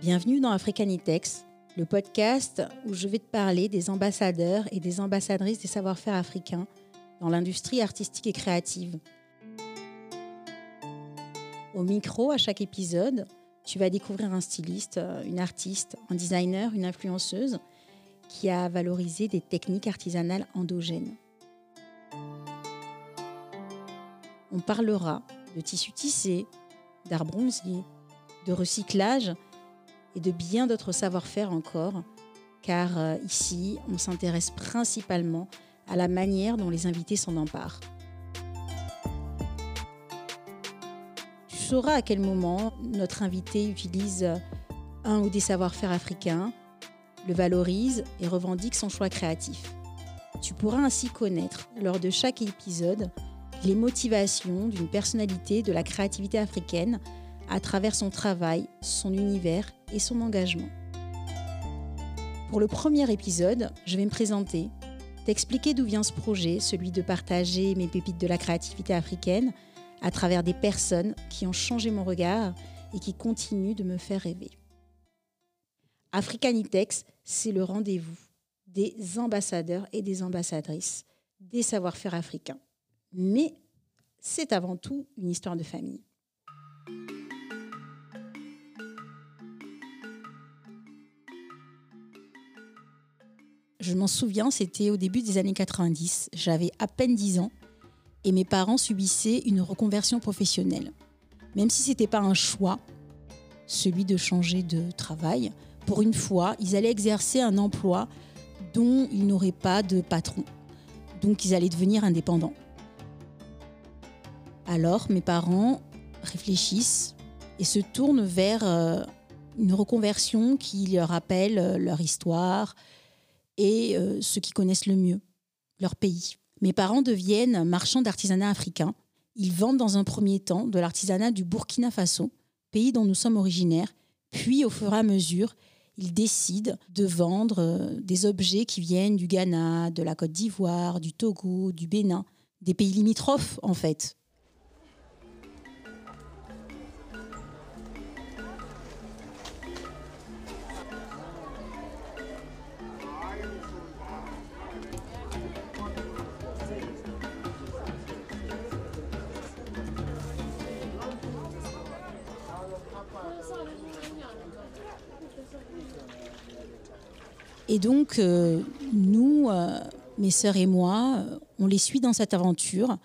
Bienvenue dans Africanitex, le podcast où je vais te parler des ambassadeurs et des ambassadrices des savoir-faire africains dans l'industrie artistique et créative. Au micro, à chaque épisode, tu vas découvrir un styliste, une artiste, un designer, une influenceuse qui a valorisé des techniques artisanales endogènes. On parlera de tissus tissés, d'art bronzier, de recyclage et de bien d'autres savoir-faire encore, car euh, ici, on s'intéresse principalement à la manière dont les invités s'en emparent. Tu sauras à quel moment notre invité utilise un ou des savoir-faire africains, le valorise et revendique son choix créatif. Tu pourras ainsi connaître, lors de chaque épisode, les motivations d'une personnalité de la créativité africaine à travers son travail, son univers et son engagement. Pour le premier épisode, je vais me présenter, t'expliquer d'où vient ce projet, celui de partager mes pépites de la créativité africaine à travers des personnes qui ont changé mon regard et qui continuent de me faire rêver. Africanitex, c'est le rendez-vous des ambassadeurs et des ambassadrices des savoir-faire africains. Mais c'est avant tout une histoire de famille. Je m'en souviens, c'était au début des années 90. J'avais à peine 10 ans et mes parents subissaient une reconversion professionnelle. Même si ce n'était pas un choix, celui de changer de travail, pour une fois, ils allaient exercer un emploi dont ils n'auraient pas de patron. Donc ils allaient devenir indépendants. Alors mes parents réfléchissent et se tournent vers euh, une reconversion qui leur rappelle euh, leur histoire, et euh, ceux qui connaissent le mieux leur pays. Mes parents deviennent marchands d'artisanat africain. Ils vendent dans un premier temps de l'artisanat du Burkina Faso, pays dont nous sommes originaires, puis au fur et à mesure, ils décident de vendre euh, des objets qui viennent du Ghana, de la Côte d'Ivoire, du Togo, du Bénin, des pays limitrophes en fait. Et donc, euh, nous, euh, mes sœurs et moi, on les suit dans cette aventure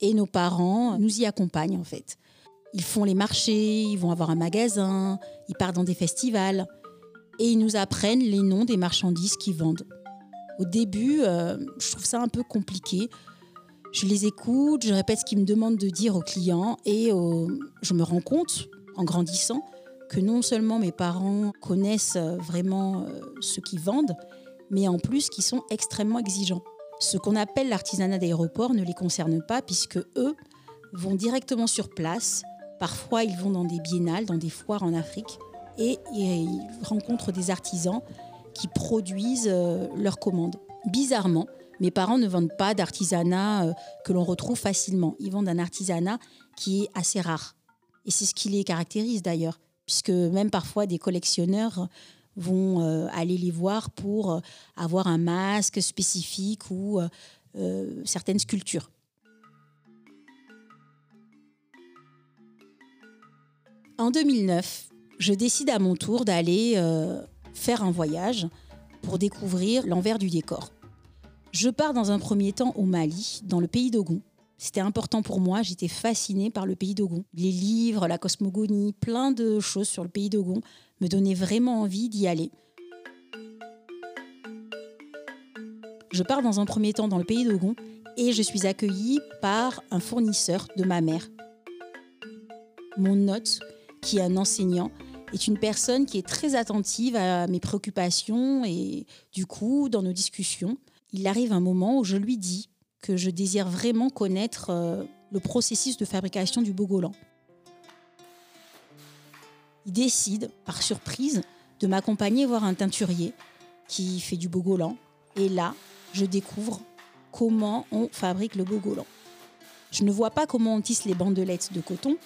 et nos parents nous y accompagnent en fait. Ils font les marchés, ils vont avoir un magasin, ils partent dans des festivals et ils nous apprennent les noms des marchandises qu'ils vendent. Au début, euh, je trouve ça un peu compliqué. Je les écoute, je répète ce qu'ils me demandent de dire aux clients et je me rends compte, en grandissant, que non seulement mes parents connaissent euh, vraiment euh, ce qu'ils vendent, mais en plus qu'ils sont extrêmement exigeants. Ce qu'on appelle l'artisanat d'aéroport ne les concerne pas puisque eux vont directement sur place. Parfois, ils vont dans des biennales, dans des foires en Afrique et ils rencontrent des artisans qui produisent euh, leurs commandes. Bizarrement, mes parents ne vendent pas d'artisanat que l'on retrouve facilement. Ils vendent un artisanat qui est assez rare. Et c'est ce qui les caractérise d'ailleurs puisque même parfois des collectionneurs vont euh, aller les voir pour euh, avoir un masque spécifique ou euh, certaines sculptures. En 2009, je décide à mon tour d'aller faire un voyage pour découvrir l'envers du décor. Je pars dans un premier temps au Mali, dans le pays d'Ogon, c'était important pour moi, j'étais fascinée par le pays d'Ogon. Les livres, la cosmogonie, plein de choses sur le pays d'Ogon me donnaient vraiment envie d'y aller. Je pars dans un premier temps dans le pays d'Ogon et je suis accueillie par un fournisseur de ma mère. Mon hôte, qui est un enseignant, est une personne qui est très attentive à mes préoccupations et du coup, dans nos discussions, il arrive un moment où je lui dis que je désire vraiment connaître euh, le processus de fabrication du bogolan. Il décide, par surprise, de m'accompagner voir un teinturier qui fait du bogolan. Et là, je découvre comment on fabrique le bogolan. Je ne vois pas comment on tisse les bandelettes de coton.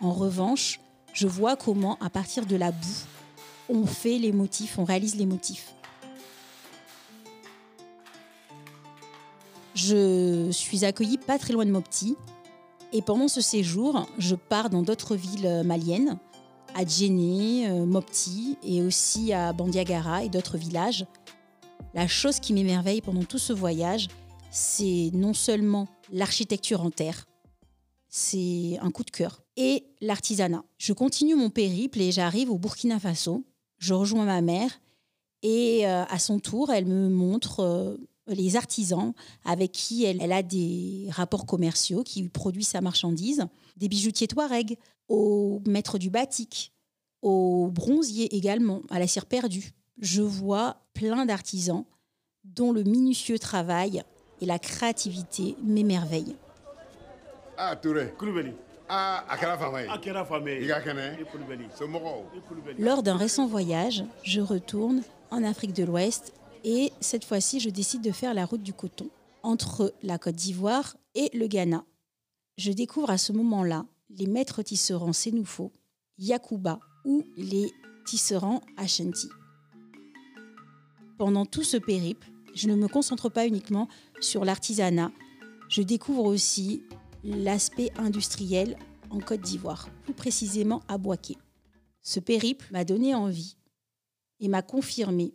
En revanche, je vois comment, à partir de la boue, on fait les motifs, on réalise les motifs. Je suis accueillie pas très loin de Mopti. Et pendant ce séjour, je pars dans d'autres villes maliennes, à Djenné, euh, Mopti et aussi à Bandiagara et d'autres villages. La chose qui m'émerveille pendant tout ce voyage, c'est non seulement l'architecture en terre, c'est un coup de cœur, et l'artisanat. Je continue mon périple et j'arrive au Burkina Faso. Je rejoins ma mère et euh, à son tour, elle me montre euh, les artisans avec qui elle, a des rapports commerciaux, qui produisent sa marchandise, des bijoutiers Touareg, aux maîtres du batik, aux bronziers également, à la cire perdue. Je vois plein d'artisans dont le minutieux travail et la créativité m'émerveillent. Ah, Touré. Ah, Lors d'un récent voyage, je retourne en Afrique de l'Ouest et cette fois-ci, je décide de faire la route du coton entre la Côte d'Ivoire et le Ghana. Je découvre à ce moment-là les maîtres tisserands Sénoufo, Yakuba ou les tisserands Ashanti. Pendant tout ce périple, je ne me concentre pas uniquement sur l'artisanat, je découvre aussi l'aspect industriel en Côte d'Ivoire, plus précisément à Boaké. Ce périple m'a donné envie et m'a confirmé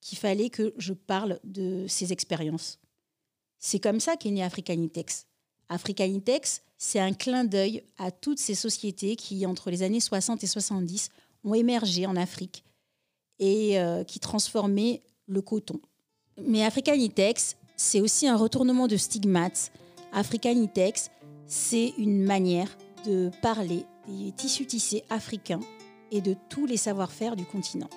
qu'il fallait que je parle de ces expériences. C'est comme ça qu'est né Africanitex. Africanitex, c'est un clin d'œil à toutes ces sociétés qui, entre les années 60 et 70, ont émergé en Afrique et euh, qui transformaient le coton. Mais Africanitex, c'est aussi un retournement de stigmates. Africanitex, c'est une manière de parler des tissus tissés africains et de tous les savoir-faire du continent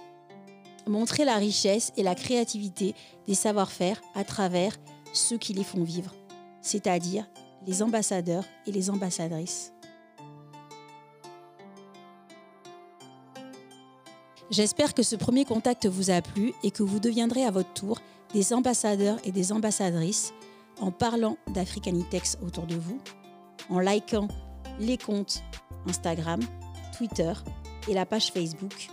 montrer la richesse et la créativité des savoir-faire à travers ceux qui les font vivre, c'est-à-dire les ambassadeurs et les ambassadrices. J'espère que ce premier contact vous a plu et que vous deviendrez à votre tour des ambassadeurs et des ambassadrices en parlant d'Africanitex autour de vous, en likant les comptes Instagram, Twitter et la page Facebook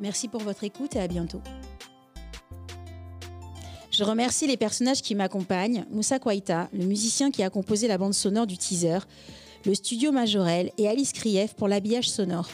Merci pour votre écoute et à bientôt. Je remercie les personnages qui m'accompagnent, Moussa Kouaita, le musicien qui a composé la bande sonore du teaser, le studio Majorel et Alice Krief pour l'habillage sonore.